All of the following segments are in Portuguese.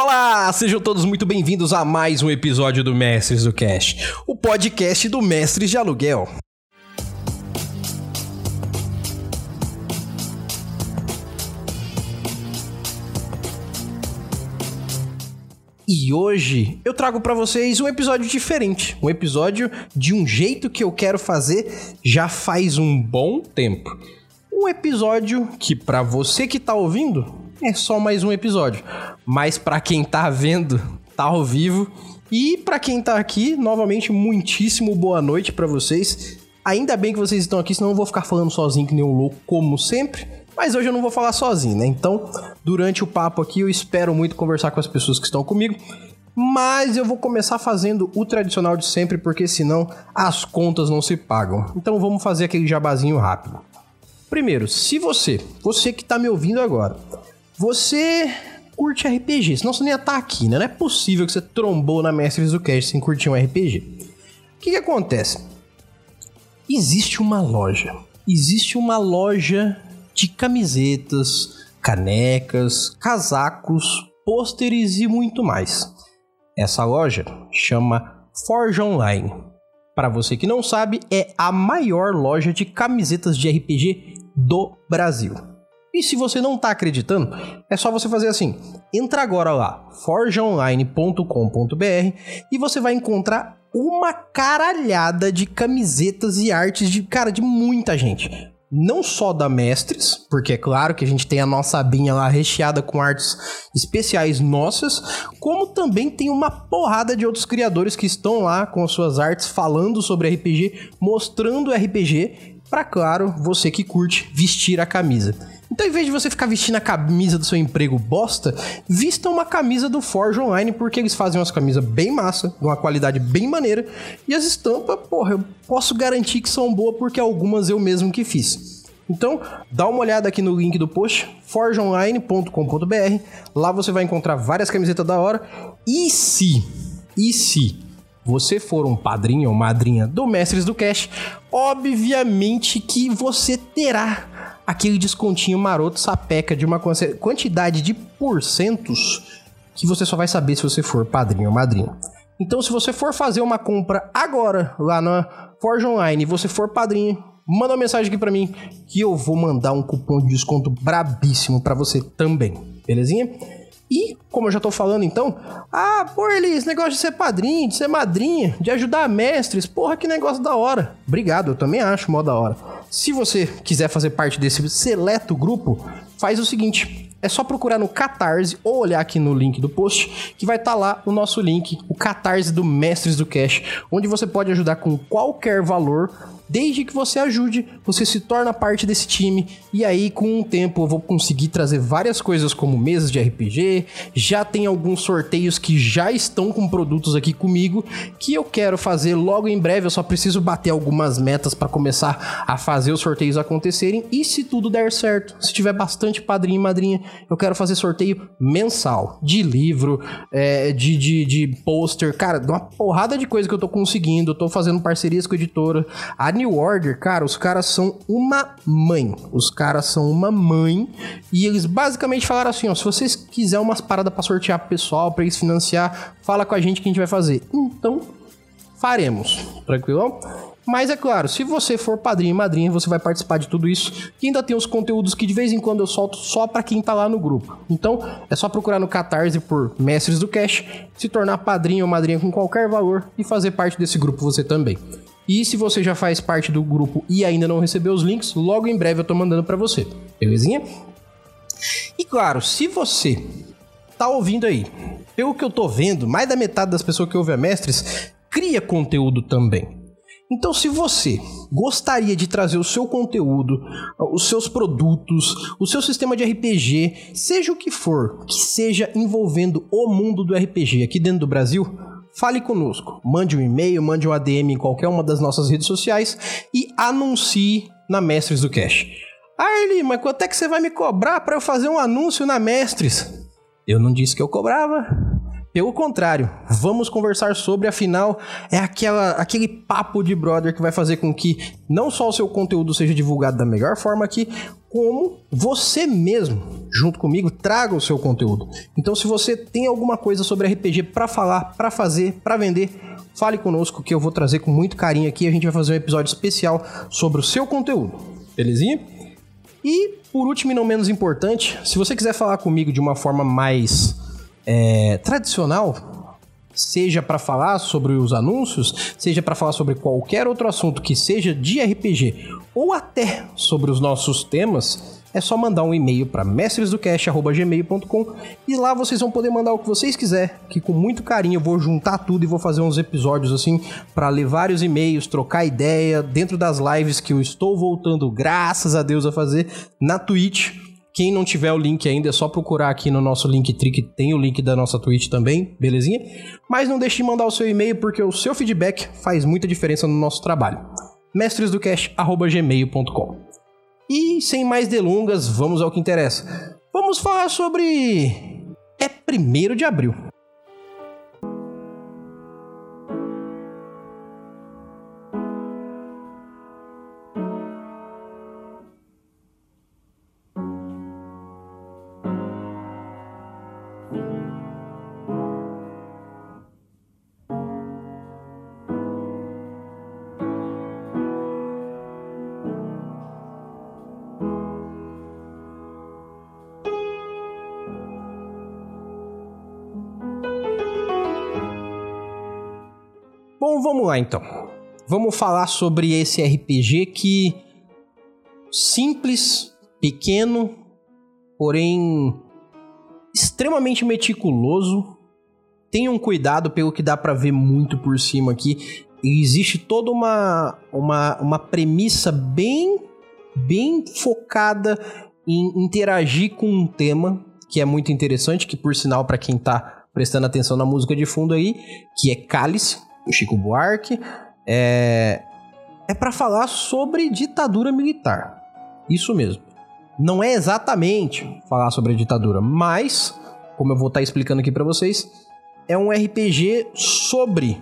Olá, sejam todos muito bem-vindos a mais um episódio do Mestres do Cash, o podcast do Mestres de Aluguel. E hoje eu trago para vocês um episódio diferente, um episódio de um jeito que eu quero fazer já faz um bom tempo. Um episódio que para você que tá ouvindo é só mais um episódio. Mas para quem tá vendo, tá ao vivo. E para quem tá aqui, novamente, muitíssimo boa noite para vocês. Ainda bem que vocês estão aqui, senão eu vou ficar falando sozinho que nem um louco, como sempre. Mas hoje eu não vou falar sozinho, né? Então, durante o papo aqui, eu espero muito conversar com as pessoas que estão comigo. Mas eu vou começar fazendo o tradicional de sempre, porque senão as contas não se pagam. Então vamos fazer aquele jabazinho rápido. Primeiro, se você, você que está me ouvindo agora, você curte RPG, senão você nem ia estar tá aqui, né? Não é possível que você trombou na Mestres do Cast sem curtir um RPG. O que, que acontece? Existe uma loja. Existe uma loja de camisetas, canecas, casacos, pôsteres e muito mais. Essa loja chama Forge Online. Para você que não sabe, é a maior loja de camisetas de RPG do Brasil. E se você não está acreditando, é só você fazer assim: entra agora lá, forgeonline.com.br e você vai encontrar uma caralhada de camisetas e artes de cara de muita gente. Não só da Mestres, porque é claro que a gente tem a nossa abinha lá recheada com artes especiais nossas, como também tem uma porrada de outros criadores que estão lá com as suas artes falando sobre RPG, mostrando RPG, para claro, você que curte vestir a camisa. Então, em vez de você ficar vestindo a camisa do seu emprego bosta, vista uma camisa do Forge Online, porque eles fazem umas camisas bem massa, de uma qualidade bem maneira. E as estampas, porra, eu posso garantir que são boas porque algumas eu mesmo que fiz. Então, dá uma olhada aqui no link do post, forgeonline.com.br. Lá você vai encontrar várias camisetas da hora. E se, e se você for um padrinho ou madrinha do Mestres do Cash, obviamente que você terá aquele descontinho maroto sapeca de uma quantidade de porcentos que você só vai saber se você for padrinho ou madrinha. Então, se você for fazer uma compra agora lá na Forge Online e você for padrinho, manda uma mensagem aqui para mim que eu vou mandar um cupom de desconto brabíssimo para você também, belezinha? E, como eu já tô falando então, ah, pô, ele, esse negócio de ser padrinho, de ser madrinha, de ajudar mestres, porra, que negócio da hora. Obrigado, eu também acho mó da hora. Se você quiser fazer parte desse seleto grupo, faz o seguinte: é só procurar no Catarse ou olhar aqui no link do post, que vai estar tá lá o nosso link, o Catarse do Mestres do Cash, onde você pode ajudar com qualquer valor Desde que você ajude, você se torna parte desse time. E aí com o tempo eu vou conseguir trazer várias coisas como mesas de RPG, já tem alguns sorteios que já estão com produtos aqui comigo que eu quero fazer logo em breve, eu só preciso bater algumas metas para começar a fazer os sorteios acontecerem. E se tudo der certo, se tiver bastante padrinho e madrinha, eu quero fazer sorteio mensal de livro, é, de, de, de pôster, cara, uma porrada de coisa que eu tô conseguindo, eu tô fazendo parcerias com a editora, a New Order, cara, os caras são uma mãe. Os caras são uma mãe. E eles basicamente falaram assim: ó, se vocês quiserem umas paradas para sortear pro pessoal, para eles financiar, fala com a gente que a gente vai fazer. Então, faremos. Tranquilo? Mas é claro, se você for padrinho e madrinha, você vai participar de tudo isso. E ainda tem os conteúdos que de vez em quando eu solto só para quem tá lá no grupo. Então, é só procurar no Catarse por Mestres do Cash, se tornar padrinho ou madrinha com qualquer valor e fazer parte desse grupo você também. E se você já faz parte do grupo e ainda não recebeu os links, logo em breve eu tô mandando para você. Belezinha? E claro, se você tá ouvindo aí, pelo que eu tô vendo, mais da metade das pessoas que ouvem a Mestres cria conteúdo também. Então, se você gostaria de trazer o seu conteúdo, os seus produtos, o seu sistema de RPG, seja o que for, que seja envolvendo o mundo do RPG aqui dentro do Brasil, Fale conosco, mande um e-mail, mande um ADM em qualquer uma das nossas redes sociais e anuncie na Mestres do Cash. Ah, mas quanto é que você vai me cobrar para eu fazer um anúncio na Mestres? Eu não disse que eu cobrava. Pelo contrário, vamos conversar sobre, afinal, é aquela, aquele papo de brother que vai fazer com que não só o seu conteúdo seja divulgado da melhor forma aqui, como você mesmo, junto comigo, traga o seu conteúdo. Então, se você tem alguma coisa sobre RPG para falar, para fazer, para vender, fale conosco que eu vou trazer com muito carinho aqui. A gente vai fazer um episódio especial sobre o seu conteúdo. Belezinha? E por último e não menos importante, se você quiser falar comigo de uma forma mais é, tradicional, seja para falar sobre os anúncios, seja para falar sobre qualquer outro assunto que seja de RPG ou até sobre os nossos temas, é só mandar um e-mail para mestresdocast@gmail.com e lá vocês vão poder mandar o que vocês quiser, que com muito carinho eu vou juntar tudo e vou fazer uns episódios assim para ler vários e-mails, trocar ideia dentro das lives que eu estou voltando, graças a Deus a fazer na Twitch. Quem não tiver o link ainda é só procurar aqui no nosso Linktree, que tem o link da nossa Twitch também, belezinha? Mas não deixe de mandar o seu e-mail porque o seu feedback faz muita diferença no nosso trabalho. mestresdocast@gmail.com. E sem mais delongas, vamos ao que interessa. Vamos falar sobre. É primeiro de abril. Vamos lá então. Vamos falar sobre esse RPG que simples, pequeno, porém extremamente meticuloso. Tenham cuidado pelo que dá para ver muito por cima aqui. Existe toda uma, uma, uma premissa bem, bem focada em interagir com um tema que é muito interessante, que por sinal para quem tá prestando atenção na música de fundo aí, que é Cálice, o Chico Buarque, é, é para falar sobre ditadura militar. Isso mesmo. Não é exatamente falar sobre a ditadura, mas, como eu vou estar tá explicando aqui para vocês, é um RPG sobre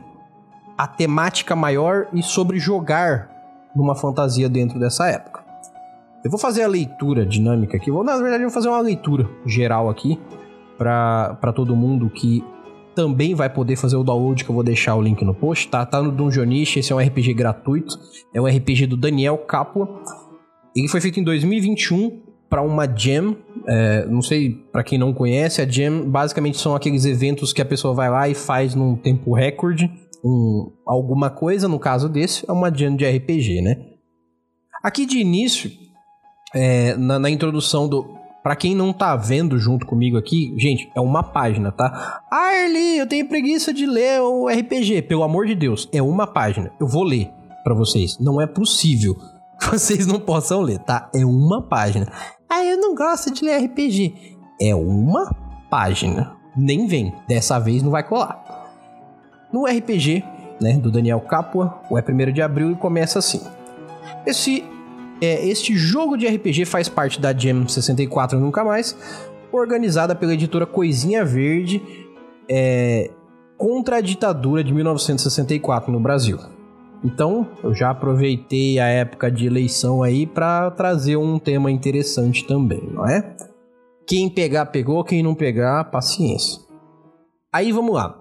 a temática maior e sobre jogar numa fantasia dentro dessa época. Eu vou fazer a leitura dinâmica aqui, vou, na verdade, eu vou fazer uma leitura geral aqui para todo mundo que também vai poder fazer o download, que eu vou deixar o link no post, tá? Tá no Dungeonish, esse é um RPG gratuito, é um RPG do Daniel Capua. Ele foi feito em 2021 para uma Jam, é, não sei para quem não conhece, a Jam basicamente são aqueles eventos que a pessoa vai lá e faz num tempo recorde, um, alguma coisa, no caso desse, é uma Jam de RPG, né? Aqui de início, é, na, na introdução do, para quem não tá vendo junto comigo aqui, gente, é uma página, tá? Ah, eu tenho preguiça de ler o RPG. Pelo amor de Deus, é uma página. Eu vou ler para vocês. Não é possível que vocês não possam ler, tá? É uma página. Ah, eu não gosto de ler RPG. É uma página. Nem vem. Dessa vez não vai colar. No RPG, né, do Daniel Capua, é 1 de abril e começa assim. Esse é, este jogo de RPG faz parte da Jam 64 Nunca Mais, organizada pela editora Coisinha Verde é, contra a ditadura de 1964 no Brasil. Então, eu já aproveitei a época de eleição aí para trazer um tema interessante também, não é? Quem pegar, pegou, quem não pegar, paciência. Aí vamos lá.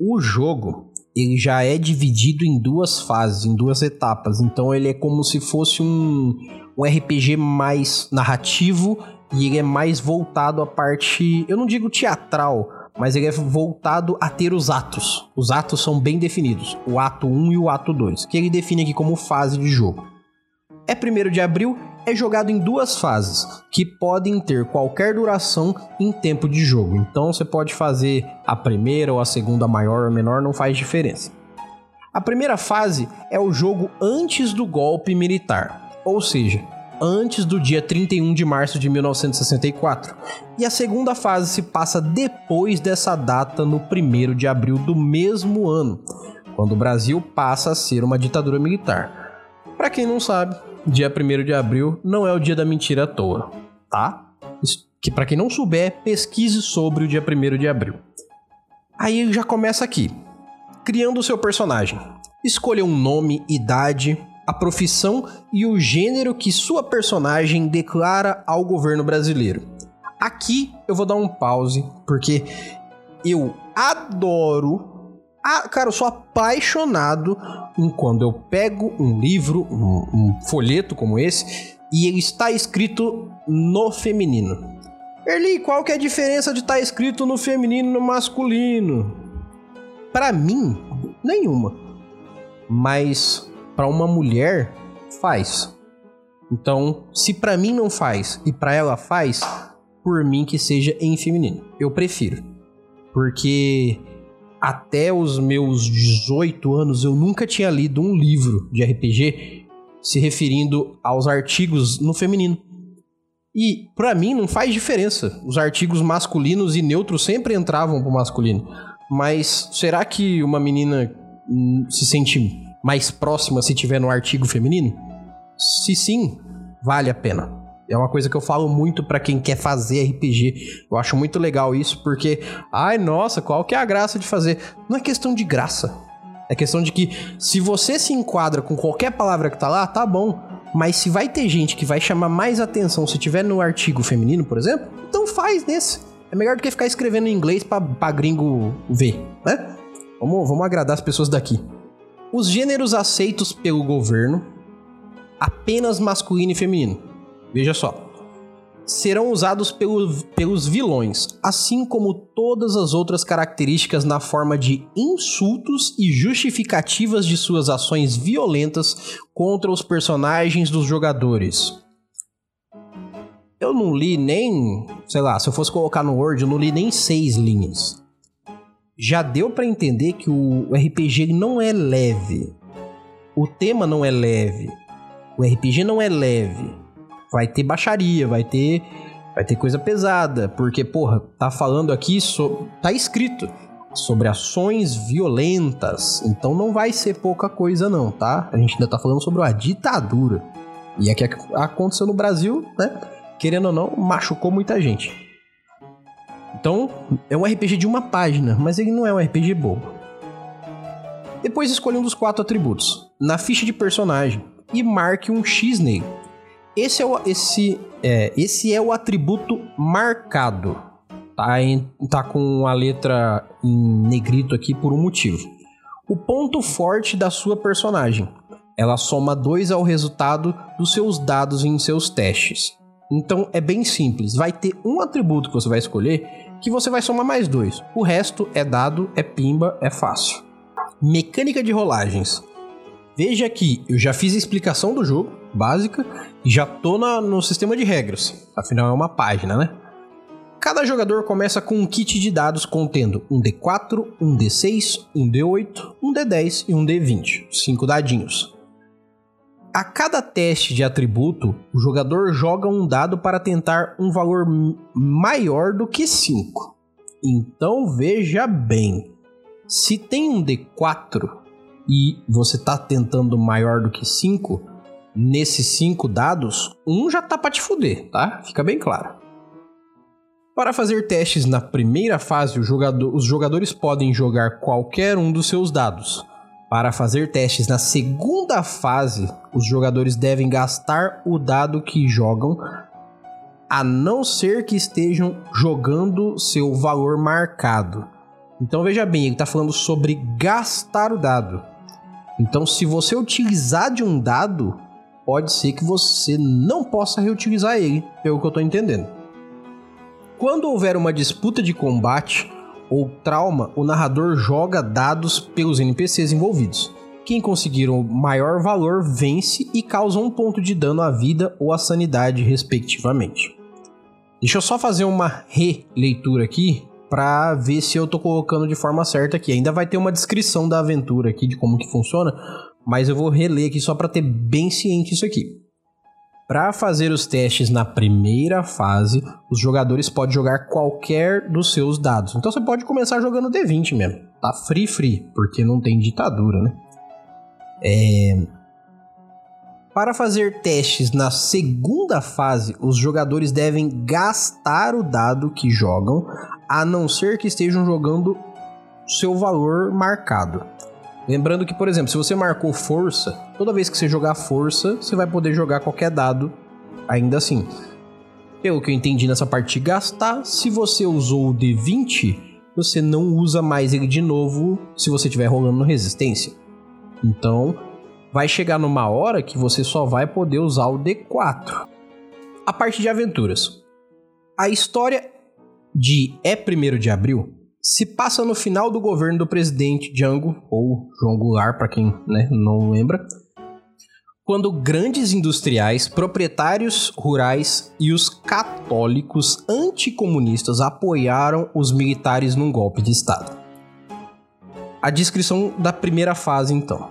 O jogo ele já é dividido em duas fases, em duas etapas. Então ele é como se fosse um, um RPG mais narrativo e ele é mais voltado à parte, eu não digo teatral, mas ele é voltado a ter os atos. Os atos são bem definidos, o ato 1 e o ato 2, que ele define aqui como fase de jogo. É 1 de abril é jogado em duas fases, que podem ter qualquer duração em tempo de jogo. Então você pode fazer a primeira ou a segunda maior ou menor, não faz diferença. A primeira fase é o jogo antes do golpe militar, ou seja, antes do dia 31 de março de 1964. E a segunda fase se passa depois dessa data, no 1 de abril do mesmo ano, quando o Brasil passa a ser uma ditadura militar. Para quem não sabe, dia 1 de abril não é o dia da mentira à toa, tá? Que para quem não souber, pesquise sobre o dia 1 de abril. Aí já começa aqui. Criando o seu personagem. Escolha um nome, idade, a profissão e o gênero que sua personagem declara ao governo brasileiro. Aqui eu vou dar um pause, porque eu adoro. Ah, cara, eu sou apaixonado em quando eu pego um livro, um, um folheto como esse, e ele está escrito no feminino. Erli, qual que é a diferença de estar tá escrito no feminino e no masculino? Para mim, nenhuma. Mas para uma mulher faz. Então, se para mim não faz e para ela faz, por mim que seja em feminino. Eu prefiro. Porque até os meus 18 anos eu nunca tinha lido um livro de RPG se referindo aos artigos no feminino. E para mim não faz diferença. Os artigos masculinos e neutros sempre entravam pro masculino. Mas será que uma menina hum, se sente mais próxima se tiver no artigo feminino? Se sim, vale a pena. É uma coisa que eu falo muito para quem quer fazer RPG. Eu acho muito legal isso porque, ai, nossa, qual que é a graça de fazer? Não é questão de graça. É questão de que se você se enquadra com qualquer palavra que tá lá, tá bom. Mas se vai ter gente que vai chamar mais atenção se tiver no artigo feminino, por exemplo, então faz nesse. É melhor do que ficar escrevendo em inglês pra, pra gringo ver, né? Vamos, vamos agradar as pessoas daqui. Os gêneros aceitos pelo governo, apenas masculino e feminino. Veja só serão usados pelo, pelos vilões, assim como todas as outras características na forma de insultos e justificativas de suas ações violentas contra os personagens dos jogadores. Eu não li nem, sei lá, se eu fosse colocar no Word, eu não li nem seis linhas. Já deu para entender que o RPG não é leve. O tema não é leve. O RPG não é leve vai ter baixaria, vai ter vai ter coisa pesada, porque porra, tá falando aqui so, tá escrito sobre ações violentas, então não vai ser pouca coisa não, tá? A gente ainda tá falando sobre uma ditadura. E é que aconteceu no Brasil, né? Querendo ou não, machucou muita gente. Então, é um RPG de uma página, mas ele não é um RPG bobo. Depois escolha um dos quatro atributos na ficha de personagem e marque um X nele. Esse é o, esse, é, esse é o atributo marcado. Tá, em, tá com a letra em negrito aqui por um motivo. O ponto forte da sua personagem. Ela soma 2 ao resultado dos seus dados em seus testes. Então é bem simples. Vai ter um atributo que você vai escolher que você vai somar mais dois. O resto é dado, é pimba, é fácil. Mecânica de rolagens. Veja aqui, eu já fiz a explicação do jogo, básica, e já tô na, no sistema de regras. Afinal, é uma página, né? Cada jogador começa com um kit de dados contendo um D4, um D6, um D8, um D10 e um D20. Cinco dadinhos. A cada teste de atributo, o jogador joga um dado para tentar um valor maior do que 5. Então veja bem: se tem um D4 e você está tentando maior do que 5, nesses 5 dados, um já tá para te fuder, tá? Fica bem claro. Para fazer testes na primeira fase, jogador, os jogadores podem jogar qualquer um dos seus dados. Para fazer testes na segunda fase, os jogadores devem gastar o dado que jogam, a não ser que estejam jogando seu valor marcado. Então veja bem, ele está falando sobre gastar o dado. Então, se você utilizar de um dado, pode ser que você não possa reutilizar ele, pelo que eu estou entendendo. Quando houver uma disputa de combate ou trauma, o narrador joga dados pelos NPCs envolvidos. Quem conseguir o maior valor vence e causa um ponto de dano à vida ou à sanidade, respectivamente. Deixa eu só fazer uma releitura aqui para ver se eu tô colocando de forma certa aqui. Ainda vai ter uma descrição da aventura aqui de como que funciona, mas eu vou reler aqui só para ter bem ciente isso aqui. Para fazer os testes na primeira fase, os jogadores podem jogar qualquer dos seus dados. Então você pode começar jogando D20 mesmo. Tá free free, porque não tem ditadura, né? É... Para fazer testes na segunda fase, os jogadores devem gastar o dado que jogam, a não ser que estejam jogando seu valor marcado. Lembrando que, por exemplo, se você marcou força, toda vez que você jogar força, você vai poder jogar qualquer dado ainda assim. Pelo que eu entendi nessa parte de gastar, se você usou o D20, você não usa mais ele de novo se você estiver rolando no resistência. Então, vai chegar numa hora que você só vai poder usar o D4. A parte de aventuras. A história de É 1 de Abril se passa no final do governo do presidente Django, ou João Goulart, para quem né, não lembra, quando grandes industriais, proprietários rurais e os católicos anticomunistas apoiaram os militares num golpe de Estado. A descrição da primeira fase, então.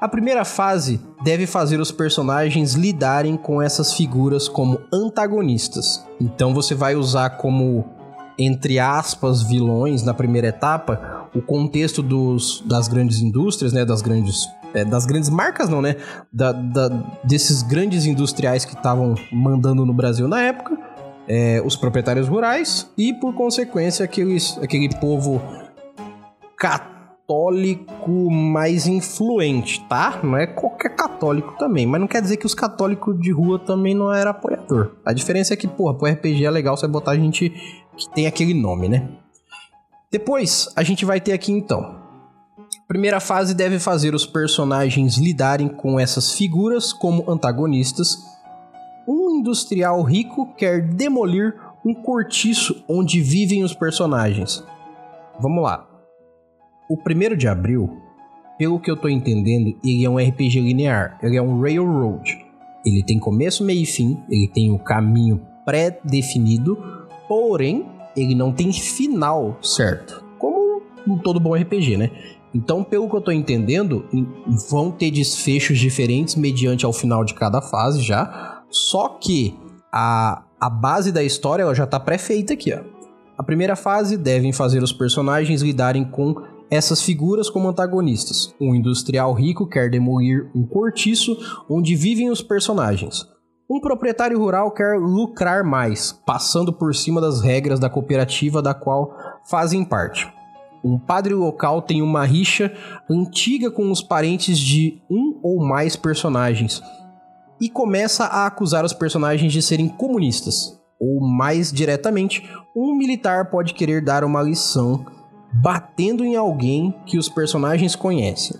A primeira fase deve fazer os personagens lidarem com essas figuras como antagonistas. Então você vai usar como entre aspas, vilões na primeira etapa, o contexto dos, das grandes indústrias, né, das grandes é, das grandes marcas não, né, da, da desses grandes industriais que estavam mandando no Brasil na época, é, os proprietários rurais e por consequência aqueles, aquele povo católico mais influente, tá? Não é qualquer católico também, mas não quer dizer que os católicos de rua também não eram apoiador. A diferença é que, porra, pro RPG é legal você botar gente que tem aquele nome, né? Depois, a gente vai ter aqui então. Primeira fase deve fazer os personagens lidarem com essas figuras como antagonistas. Um industrial rico quer demolir um cortiço onde vivem os personagens. Vamos lá. O primeiro de abril, pelo que eu tô entendendo, ele é um RPG linear, ele é um railroad. Ele tem começo, meio e fim, ele tem o um caminho pré-definido, porém ele não tem final certo. Como um todo bom RPG, né? Então, pelo que eu tô entendendo, vão ter desfechos diferentes mediante ao final de cada fase já. Só que a, a base da história ela já tá pré-feita aqui, ó. A primeira fase devem fazer os personagens lidarem com essas figuras como antagonistas. Um industrial rico quer demolir um cortiço onde vivem os personagens. Um proprietário rural quer lucrar mais, passando por cima das regras da cooperativa da qual fazem parte. Um padre local tem uma rixa antiga com os parentes de um ou mais personagens e começa a acusar os personagens de serem comunistas. Ou mais diretamente, um militar pode querer dar uma lição batendo em alguém que os personagens conhecem.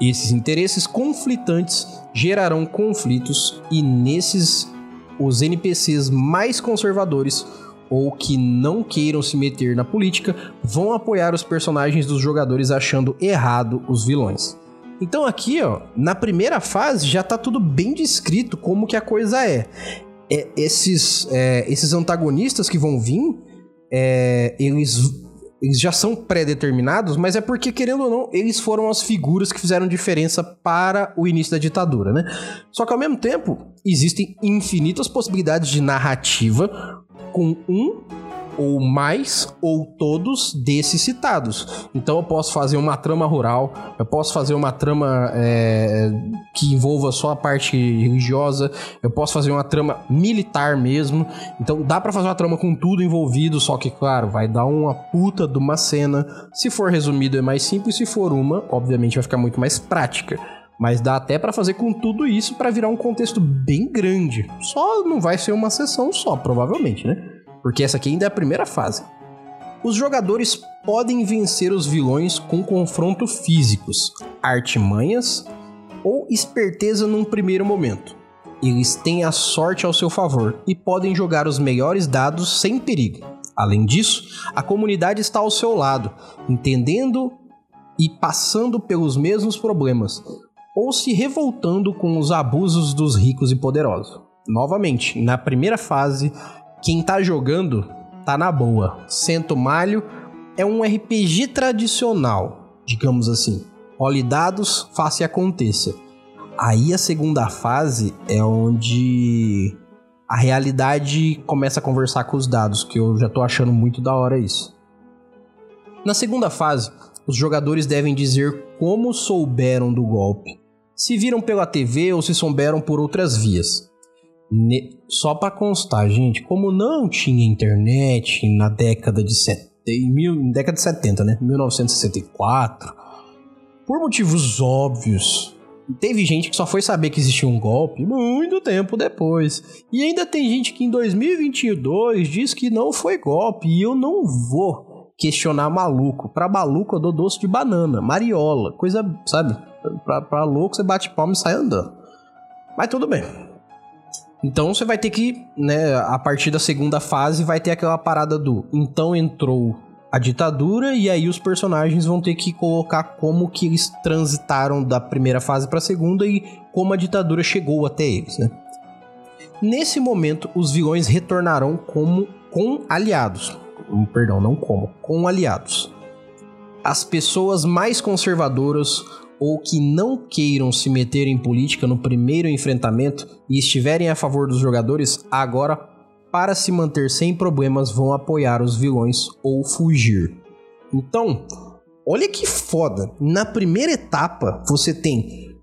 Esses interesses conflitantes gerarão conflitos e nesses os NPCs mais conservadores ou que não queiram se meter na política vão apoiar os personagens dos jogadores achando errado os vilões. Então aqui, ó, na primeira fase já tá tudo bem descrito como que a coisa é. é esses, é, esses antagonistas que vão vir, é, eles eles já são pré-determinados, mas é porque, querendo ou não, eles foram as figuras que fizeram diferença para o início da ditadura, né? Só que ao mesmo tempo, existem infinitas possibilidades de narrativa com um ou mais ou todos desses citados. Então eu posso fazer uma trama rural, eu posso fazer uma trama é, que envolva só a parte religiosa, eu posso fazer uma trama militar mesmo. Então dá para fazer uma trama com tudo envolvido, só que claro, vai dar uma puta de uma cena. Se for resumido é mais simples, se for uma, obviamente vai ficar muito mais prática. Mas dá até para fazer com tudo isso para virar um contexto bem grande. Só não vai ser uma sessão só, provavelmente, né? Porque essa aqui ainda é a primeira fase. Os jogadores podem vencer os vilões com confronto físicos, artimanhas ou esperteza num primeiro momento. Eles têm a sorte ao seu favor e podem jogar os melhores dados sem perigo. Além disso, a comunidade está ao seu lado, entendendo e passando pelos mesmos problemas, ou se revoltando com os abusos dos ricos e poderosos. Novamente, na primeira fase, quem tá jogando tá na boa. Cento Malho é um RPG tradicional, digamos assim. Role dados, faça e aconteça. Aí a segunda fase é onde a realidade começa a conversar com os dados, que eu já tô achando muito da hora isso. Na segunda fase, os jogadores devem dizer como souberam do golpe, se viram pela TV ou se souberam por outras vias. Só para constar, gente, como não tinha internet na década de em, mil, em década de 70, né? 1964. Por motivos óbvios, teve gente que só foi saber que existia um golpe muito tempo depois. E ainda tem gente que em 2022 diz que não foi golpe. E eu não vou questionar maluco. Pra maluco eu dou doce de banana, mariola, coisa, sabe? Pra, pra louco você bate palma e sai andando. Mas tudo bem. Então você vai ter que, né, a partir da segunda fase, vai ter aquela parada do então entrou a ditadura e aí os personagens vão ter que colocar como que eles transitaram da primeira fase para a segunda e como a ditadura chegou até eles, né? Nesse momento, os vilões retornarão como com aliados. Hum, perdão, não como, com aliados. As pessoas mais conservadoras ou que não queiram se meter em política no primeiro enfrentamento e estiverem a favor dos jogadores, agora, para se manter sem problemas, vão apoiar os vilões ou fugir. Então, olha que foda. Na primeira etapa, você tem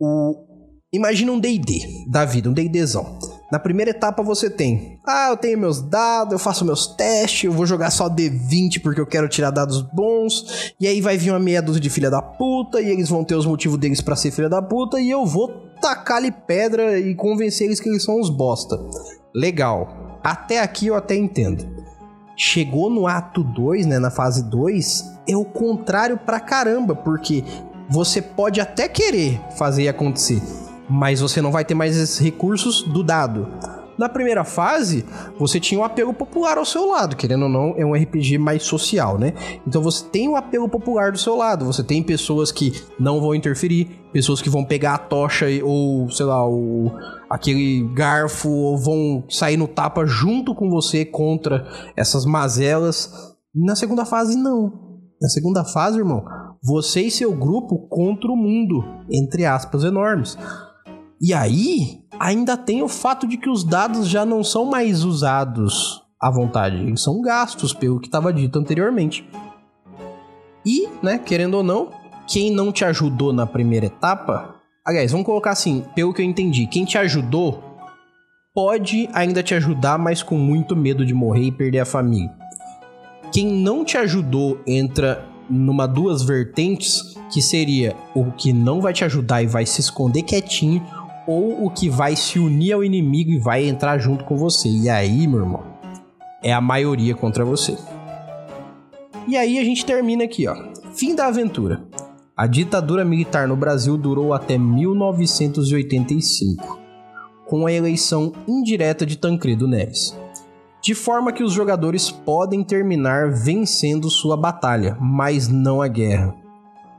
o. Imagina um DD da vida, um DDzão. Na primeira etapa você tem, ah, eu tenho meus dados, eu faço meus testes, eu vou jogar só D20 porque eu quero tirar dados bons, e aí vai vir uma meia dúzia de filha da puta, e eles vão ter os motivos deles para ser filha da puta, e eu vou tacar-lhe pedra e convencer eles que eles são uns bosta. Legal. Até aqui eu até entendo. Chegou no ato 2, né, na fase 2, é o contrário pra caramba, porque você pode até querer fazer acontecer, mas você não vai ter mais esses recursos do dado. Na primeira fase, você tinha um apelo popular ao seu lado, querendo ou não, é um RPG mais social, né? Então você tem um apelo popular do seu lado, você tem pessoas que não vão interferir, pessoas que vão pegar a tocha ou, sei lá, o, aquele garfo, ou vão sair no tapa junto com você contra essas mazelas. Na segunda fase, não. Na segunda fase, irmão, você e seu grupo contra o mundo, entre aspas enormes. E aí, ainda tem o fato de que os dados já não são mais usados à vontade, eles são gastos pelo que estava dito anteriormente. E, né, querendo ou não, quem não te ajudou na primeira etapa, aliás, vamos colocar assim, pelo que eu entendi, quem te ajudou pode ainda te ajudar, mas com muito medo de morrer e perder a família. Quem não te ajudou entra numa duas vertentes, que seria o que não vai te ajudar e vai se esconder quietinho, ou o que vai se unir ao inimigo e vai entrar junto com você. E aí, meu irmão, é a maioria contra você. E aí a gente termina aqui, ó. Fim da aventura. A ditadura militar no Brasil durou até 1985, com a eleição indireta de Tancredo Neves. De forma que os jogadores podem terminar vencendo sua batalha, mas não a guerra.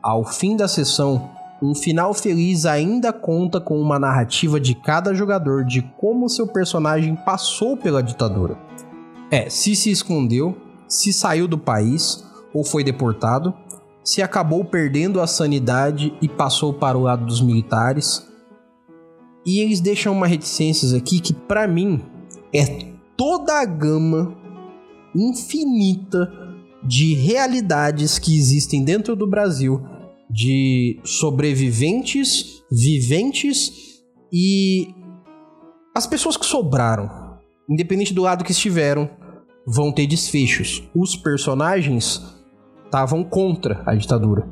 Ao fim da sessão, um final feliz ainda conta com uma narrativa de cada jogador de como seu personagem passou pela ditadura. É, se se escondeu, se saiu do país ou foi deportado, se acabou perdendo a sanidade e passou para o lado dos militares. E eles deixam uma reticências aqui que para mim é toda a gama infinita de realidades que existem dentro do Brasil de sobreviventes, viventes e as pessoas que sobraram, independente do lado que estiveram, vão ter desfechos. Os personagens estavam contra a ditadura.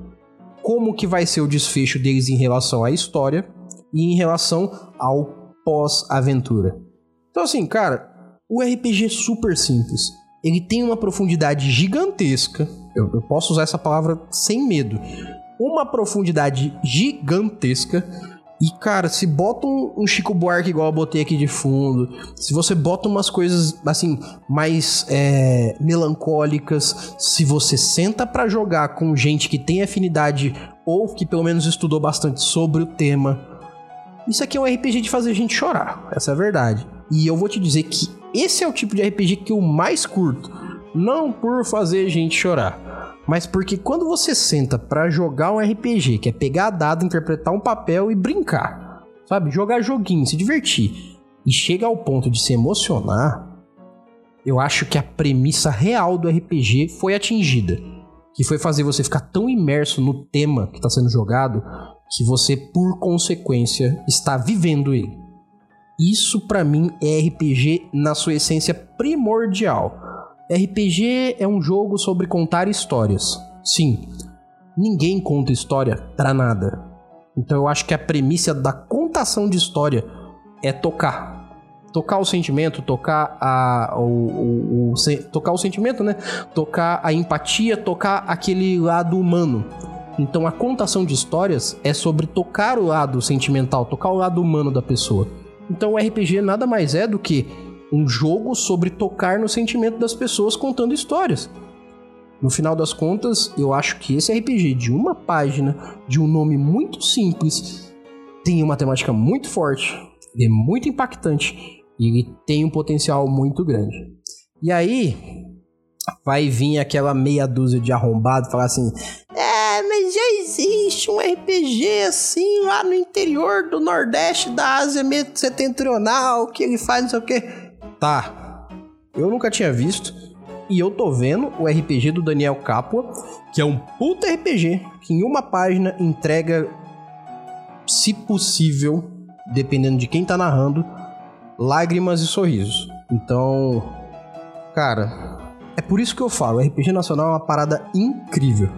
Como que vai ser o desfecho deles em relação à história e em relação ao pós-aventura? Então assim, cara, o RPG é super simples. Ele tem uma profundidade gigantesca. Eu, eu posso usar essa palavra sem medo uma profundidade gigantesca. E, cara, se bota um, um, Chico Buarque igual eu botei aqui de fundo, se você bota umas coisas, assim, mais é, melancólicas, se você senta para jogar com gente que tem afinidade ou que pelo menos estudou bastante sobre o tema, isso aqui é um RPG de fazer a gente chorar, essa é a verdade. E eu vou te dizer que esse é o tipo de RPG que eu mais curto. Não por fazer gente chorar, mas porque quando você senta para jogar um RPG, que é pegar dado, interpretar um papel e brincar, sabe? Jogar joguinho, se divertir, e chega ao ponto de se emocionar, eu acho que a premissa real do RPG foi atingida. Que foi fazer você ficar tão imerso no tema que está sendo jogado que você, por consequência, está vivendo ele. Isso para mim é RPG na sua essência primordial RPG é um jogo sobre contar histórias. Sim, ninguém conta história pra nada. Então eu acho que a premissa da contação de história é tocar. Tocar o sentimento, tocar a, o, o, o se, tocar o sentimento, né? Tocar a empatia, tocar aquele lado humano. Então a contação de histórias é sobre tocar o lado sentimental, tocar o lado humano da pessoa. Então o RPG nada mais é do que um jogo sobre tocar no sentimento das pessoas contando histórias. No final das contas, eu acho que esse RPG de uma página, de um nome muito simples, tem uma temática muito forte, é muito impactante e tem um potencial muito grande. E aí, vai vir aquela meia dúzia de arrombado falar assim: É, mas já existe um RPG assim lá no interior do Nordeste da Ásia Setentrional que ele faz não sei o quê. Tá, eu nunca tinha visto e eu tô vendo o RPG do Daniel Capua, que é um puta RPG que em uma página entrega, se possível, dependendo de quem tá narrando, lágrimas e sorrisos. Então, cara, é por isso que eu falo, RPG nacional é uma parada incrível.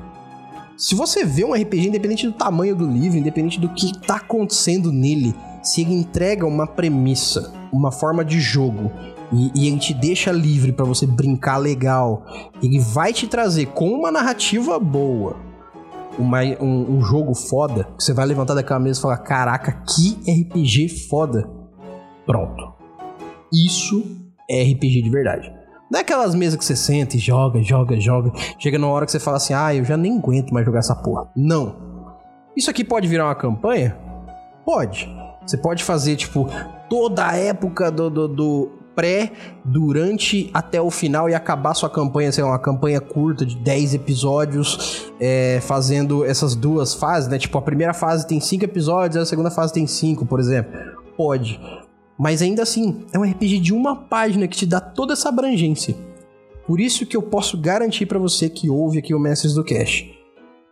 Se você vê um RPG, independente do tamanho do livro, independente do que tá acontecendo nele, se ele entrega uma premissa, uma forma de jogo e, e ele te deixa livre para você brincar legal. Ele vai te trazer com uma narrativa boa, uma, um, um, jogo foda, que você vai levantar daquela mesa e falar: Caraca, que RPG foda. Pronto. Isso é RPG de verdade. Não é aquelas mesas que você senta e joga, joga, joga. Chega numa hora que você fala assim: Ah, eu já nem aguento mais jogar essa porra. Não. Isso aqui pode virar uma campanha? Pode. Você pode fazer, tipo, toda a época do, do, do pré, durante, até o final e acabar sua campanha, sei lá, uma campanha curta de 10 episódios, é, fazendo essas duas fases, né? Tipo, a primeira fase tem 5 episódios, a segunda fase tem 5, por exemplo. Pode. Mas ainda assim, é um RPG de uma página que te dá toda essa abrangência. Por isso que eu posso garantir para você que ouve aqui o Mestres do Cash.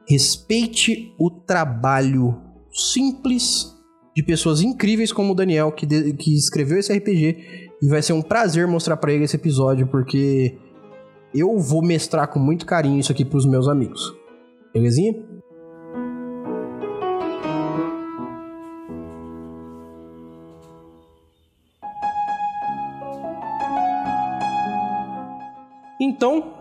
Respeite o trabalho simples de pessoas incríveis como o Daniel, que, de, que escreveu esse RPG e vai ser um prazer mostrar para ele esse episódio, porque eu vou mestrar com muito carinho isso aqui pros meus amigos. Belezinha? Então,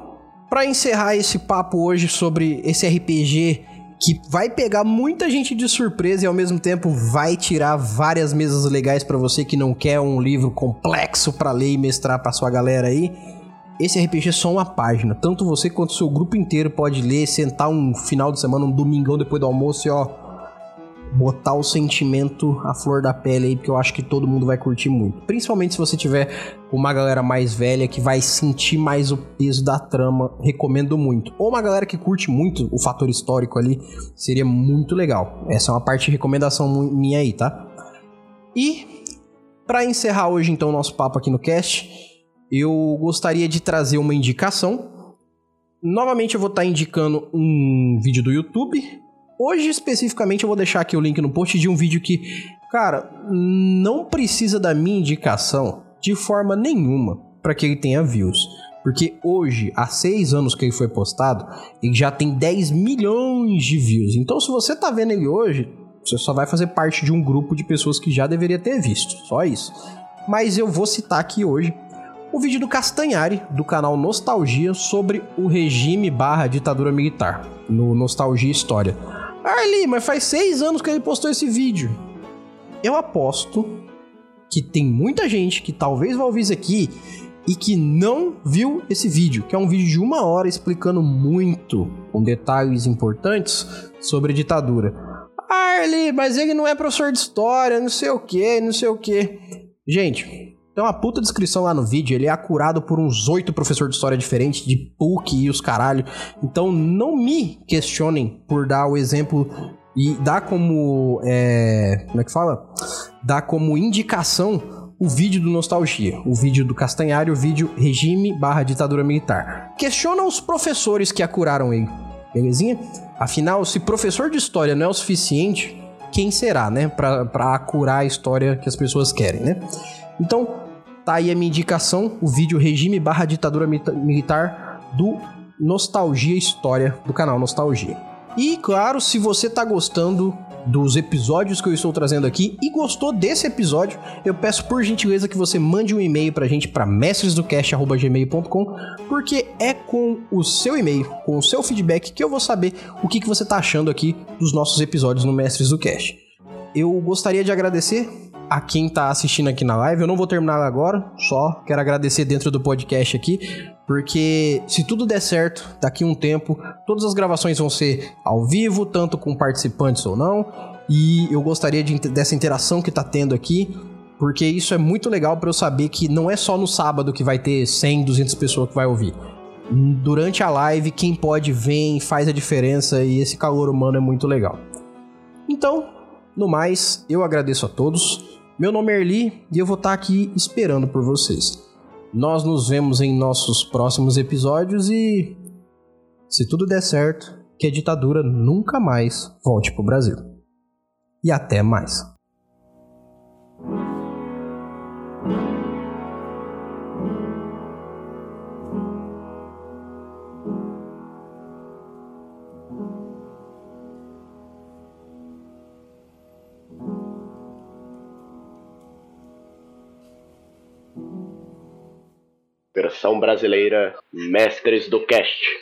para encerrar esse papo hoje sobre esse RPG que vai pegar muita gente de surpresa e ao mesmo tempo vai tirar várias mesas legais para você que não quer um livro complexo para ler e mestrar para sua galera aí. Esse RPG é só uma página. Tanto você quanto seu grupo inteiro pode ler, sentar um final de semana, um domingão depois do almoço e ó, botar o sentimento à flor da pele aí, porque eu acho que todo mundo vai curtir muito. Principalmente se você tiver uma galera mais velha que vai sentir mais o peso da trama, recomendo muito. Ou uma galera que curte muito o fator histórico ali, seria muito legal. Essa é uma parte de recomendação minha aí, tá? E para encerrar hoje então o nosso papo aqui no cast, eu gostaria de trazer uma indicação. Novamente eu vou estar tá indicando um vídeo do YouTube Hoje, especificamente, eu vou deixar aqui o link no post de um vídeo que, cara, não precisa da minha indicação de forma nenhuma para que ele tenha views. Porque hoje, há seis anos que ele foi postado, ele já tem 10 milhões de views. Então, se você tá vendo ele hoje, você só vai fazer parte de um grupo de pessoas que já deveria ter visto. Só isso. Mas eu vou citar aqui hoje o vídeo do Castanhari, do canal Nostalgia, sobre o regime barra ditadura militar, no Nostalgia História. Arli, mas faz seis anos que ele postou esse vídeo. Eu aposto que tem muita gente que talvez vá ouvir isso aqui e que não viu esse vídeo, que é um vídeo de uma hora explicando muito, com detalhes importantes, sobre ditadura. Arli, mas ele não é professor de história, não sei o que, não sei o que. Gente, tem uma puta descrição lá no vídeo, ele é acurado por uns oito professores de história diferentes, de PUC e os caralho. Então não me questionem por dar o exemplo e dar como. É, como é que fala? Dar como indicação o vídeo do Nostalgia, o vídeo do Castanhari, o vídeo Regime barra Ditadura Militar. Questiona os professores que acuraram ele, belezinha? Afinal, se professor de história não é o suficiente, quem será, né? Pra, pra acurar a história que as pessoas querem, né? Então, tá aí a minha indicação, o vídeo Regime barra Ditadura Militar do Nostalgia História, do canal Nostalgia. E claro, se você tá gostando dos episódios que eu estou trazendo aqui e gostou desse episódio, eu peço por gentileza que você mande um e-mail pra gente para mestresdocast@gmail.com, porque é com o seu e-mail, com o seu feedback que eu vou saber o que, que você tá achando aqui dos nossos episódios no Mestres do Cast. Eu gostaria de agradecer a quem tá assistindo aqui na live. Eu não vou terminar agora, só quero agradecer dentro do podcast aqui, porque se tudo der certo, daqui um tempo, todas as gravações vão ser ao vivo, tanto com participantes ou não. E eu gostaria de, dessa interação que tá tendo aqui, porque isso é muito legal para eu saber que não é só no sábado que vai ter 100, 200 pessoas que vai ouvir. Durante a live, quem pode vem, faz a diferença e esse calor humano é muito legal. Então, no mais, eu agradeço a todos. Meu nome é Erli e eu vou estar aqui esperando por vocês. Nós nos vemos em nossos próximos episódios e, se tudo der certo, que a ditadura nunca mais volte pro Brasil. E até mais. Versão brasileira Mestres do Cast.